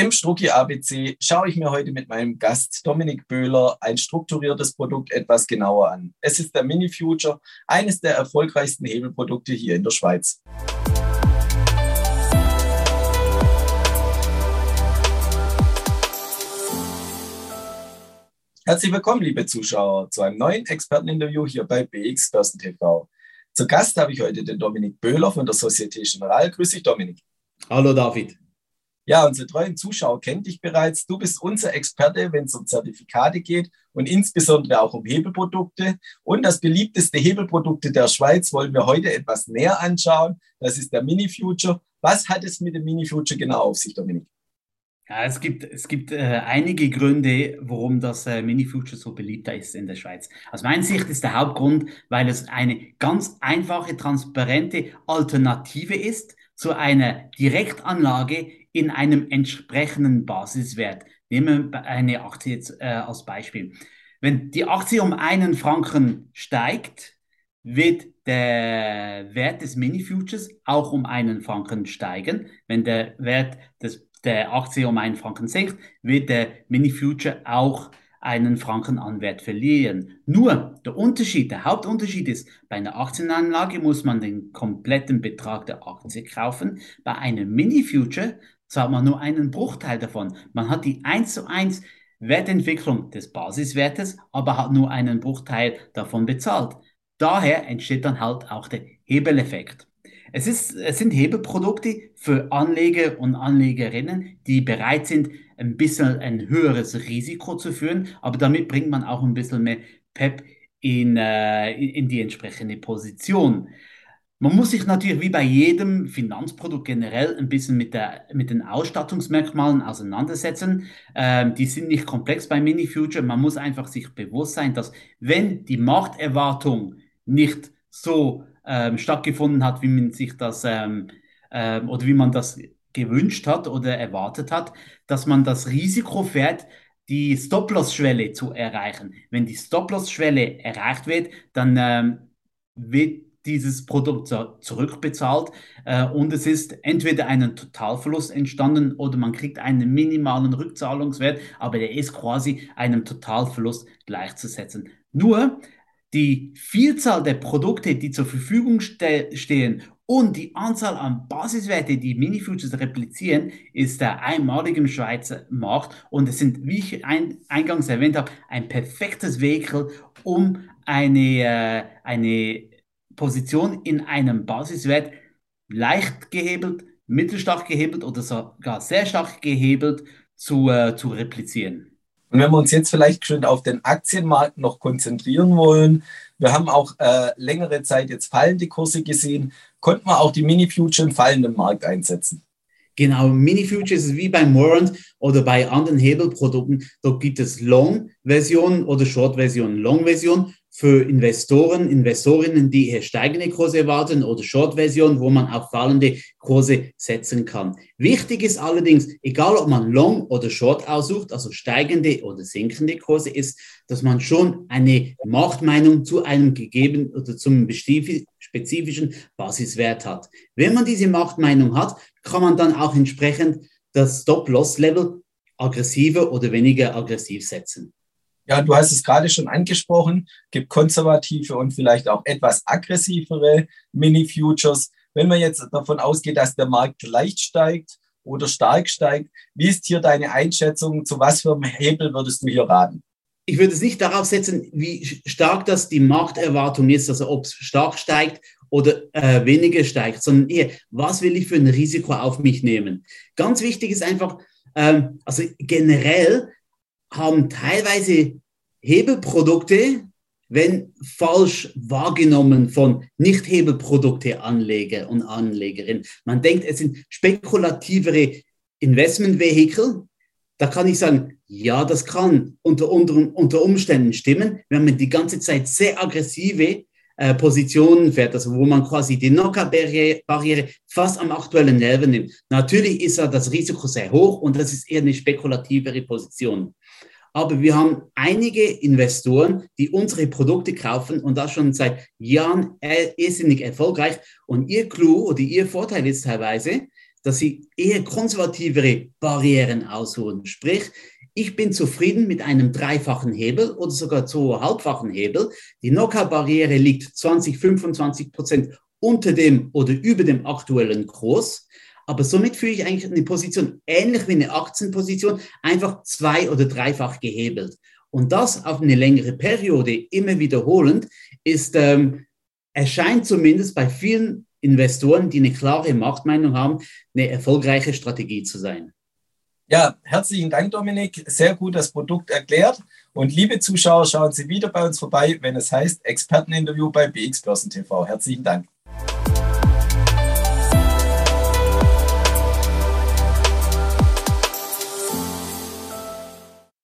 Im Strucki ABC schaue ich mir heute mit meinem Gast Dominik Böhler ein strukturiertes Produkt etwas genauer an. Es ist der Mini Future, eines der erfolgreichsten Hebelprodukte hier in der Schweiz. Herzlich willkommen, liebe Zuschauer, zu einem neuen Experteninterview hier bei BX Börsen TV. Zu Gast habe ich heute den Dominik Böhler von der Societe Generale. Grüß dich, Dominik. Hallo, David. Ja, unsere treuen Zuschauer kennen dich bereits. Du bist unser Experte, wenn es um Zertifikate geht und insbesondere auch um Hebelprodukte. Und das beliebteste Hebelprodukte der Schweiz wollen wir heute etwas näher anschauen. Das ist der Mini Future. Was hat es mit dem Mini Future genau auf sich, Dominik? Ja, es gibt, es gibt äh, einige Gründe, warum das äh, Mini Future so beliebt ist in der Schweiz. Aus meiner Sicht ist der Hauptgrund, weil es eine ganz einfache, transparente Alternative ist zu einer Direktanlage in einem entsprechenden Basiswert. Nehmen wir eine Aktie jetzt äh, als Beispiel. Wenn die Aktie um einen Franken steigt, wird der Wert des Mini-Futures auch um einen Franken steigen. Wenn der Wert des, der Aktie um einen Franken sinkt, wird der Mini-Future auch einen Franken an Wert verlieren. Nur der Unterschied, der Hauptunterschied ist, bei einer Aktienanlage muss man den kompletten Betrag der Aktie kaufen. Bei einem Mini-Future zahlt man nur einen Bruchteil davon. Man hat die 1 zu 1 Wertentwicklung des Basiswertes, aber hat nur einen Bruchteil davon bezahlt. Daher entsteht dann halt auch der Hebeleffekt. Es, ist, es sind Hebelprodukte für Anleger und Anlegerinnen, die bereit sind, ein bisschen ein höheres Risiko zu führen, aber damit bringt man auch ein bisschen mehr Pep in, äh, in die entsprechende Position. Man muss sich natürlich wie bei jedem Finanzprodukt generell ein bisschen mit, der, mit den Ausstattungsmerkmalen auseinandersetzen. Ähm, die sind nicht komplex bei Mini Future. Man muss einfach sich bewusst sein, dass wenn die Markterwartung nicht so ähm, stattgefunden hat, wie man sich das ähm, ähm, oder wie man das gewünscht hat oder erwartet hat, dass man das Risiko fährt, die Stop-Loss-Schwelle zu erreichen. Wenn die Stop-Loss-Schwelle erreicht wird, dann ähm, wird dieses Produkt zurückbezahlt äh, und es ist entweder ein Totalverlust entstanden oder man kriegt einen minimalen Rückzahlungswert, aber der ist quasi einem Totalverlust gleichzusetzen. Nur die Vielzahl der Produkte, die zur Verfügung ste stehen und die Anzahl an Basiswerte, die Mini-Futures replizieren, ist der einmalige im Schweizer Markt und es sind, wie ich ein, eingangs erwähnt habe, ein perfektes Vehikel, um eine, äh, eine Position in einem Basiswert leicht gehebelt, mittelstark gehebelt oder sogar sehr stark gehebelt zu, äh, zu replizieren. Und wenn wir uns jetzt vielleicht schon auf den Aktienmarkt noch konzentrieren wollen, wir haben auch äh, längere Zeit jetzt fallende Kurse gesehen, konnten wir auch die Mini-Future im fallenden Markt einsetzen. Genau, Mini-Futures ist wie beim Warrant oder bei anderen Hebelprodukten. Dort gibt es Long-Version oder Short-Version. Long-Version für Investoren, Investorinnen, die hier steigende Kurse erwarten oder Short-Version, wo man auch fallende Kurse setzen kann. Wichtig ist allerdings, egal ob man Long oder Short aussucht, also steigende oder sinkende Kurse, ist, dass man schon eine Marktmeinung zu einem gegebenen oder zum spezifischen Basiswert hat. Wenn man diese Marktmeinung hat, kann man dann auch entsprechend das Stop-Loss-Level aggressiver oder weniger aggressiv setzen. Ja, du hast es gerade schon angesprochen, gibt konservative und vielleicht auch etwas aggressivere Mini-Futures. Wenn man jetzt davon ausgeht, dass der Markt leicht steigt oder stark steigt, wie ist hier deine Einschätzung? Zu was für einem Hebel würdest du hier raten? Ich würde es nicht darauf setzen, wie stark das die Markterwartung ist, also ob es stark steigt oder äh, weniger steigt, sondern eher, was will ich für ein Risiko auf mich nehmen? Ganz wichtig ist einfach, ähm, also generell haben teilweise Hebelprodukte, wenn falsch wahrgenommen von Nicht-Hebelprodukte-Anleger und Anlegerinnen. Man denkt, es sind spekulativere Investmentvehikel. Da kann ich sagen, ja, das kann unter, unter, unter Umständen stimmen, wenn man die ganze Zeit sehr aggressive äh, Positionen fährt, also wo man quasi die Knockout-Barriere fast am aktuellen Level nimmt. Natürlich ist da das Risiko sehr hoch und das ist eher eine spekulativere Position. Aber wir haben einige Investoren, die unsere Produkte kaufen und das schon seit Jahren irrsinnig erfolgreich. Und ihr Clou oder ihr Vorteil ist teilweise, dass sie eher konservativere Barrieren ausholen. Sprich, ich bin zufrieden mit einem dreifachen Hebel oder sogar zweieinhalbfachen Hebel. Die Knockout-Barriere liegt 20, 25 Prozent unter dem oder über dem aktuellen Kurs. Aber somit führe ich eigentlich eine Position ähnlich wie eine Aktienposition, einfach zwei- oder dreifach gehebelt. Und das auf eine längere Periode immer wiederholend ist, ähm, erscheint zumindest bei vielen Investoren, die eine klare Machtmeinung haben, eine erfolgreiche Strategie zu sein. Ja, herzlichen Dank, Dominik. Sehr gut das Produkt erklärt. Und liebe Zuschauer, schauen Sie wieder bei uns vorbei, wenn es heißt Experteninterview bei BX Börsen TV. Herzlichen Dank.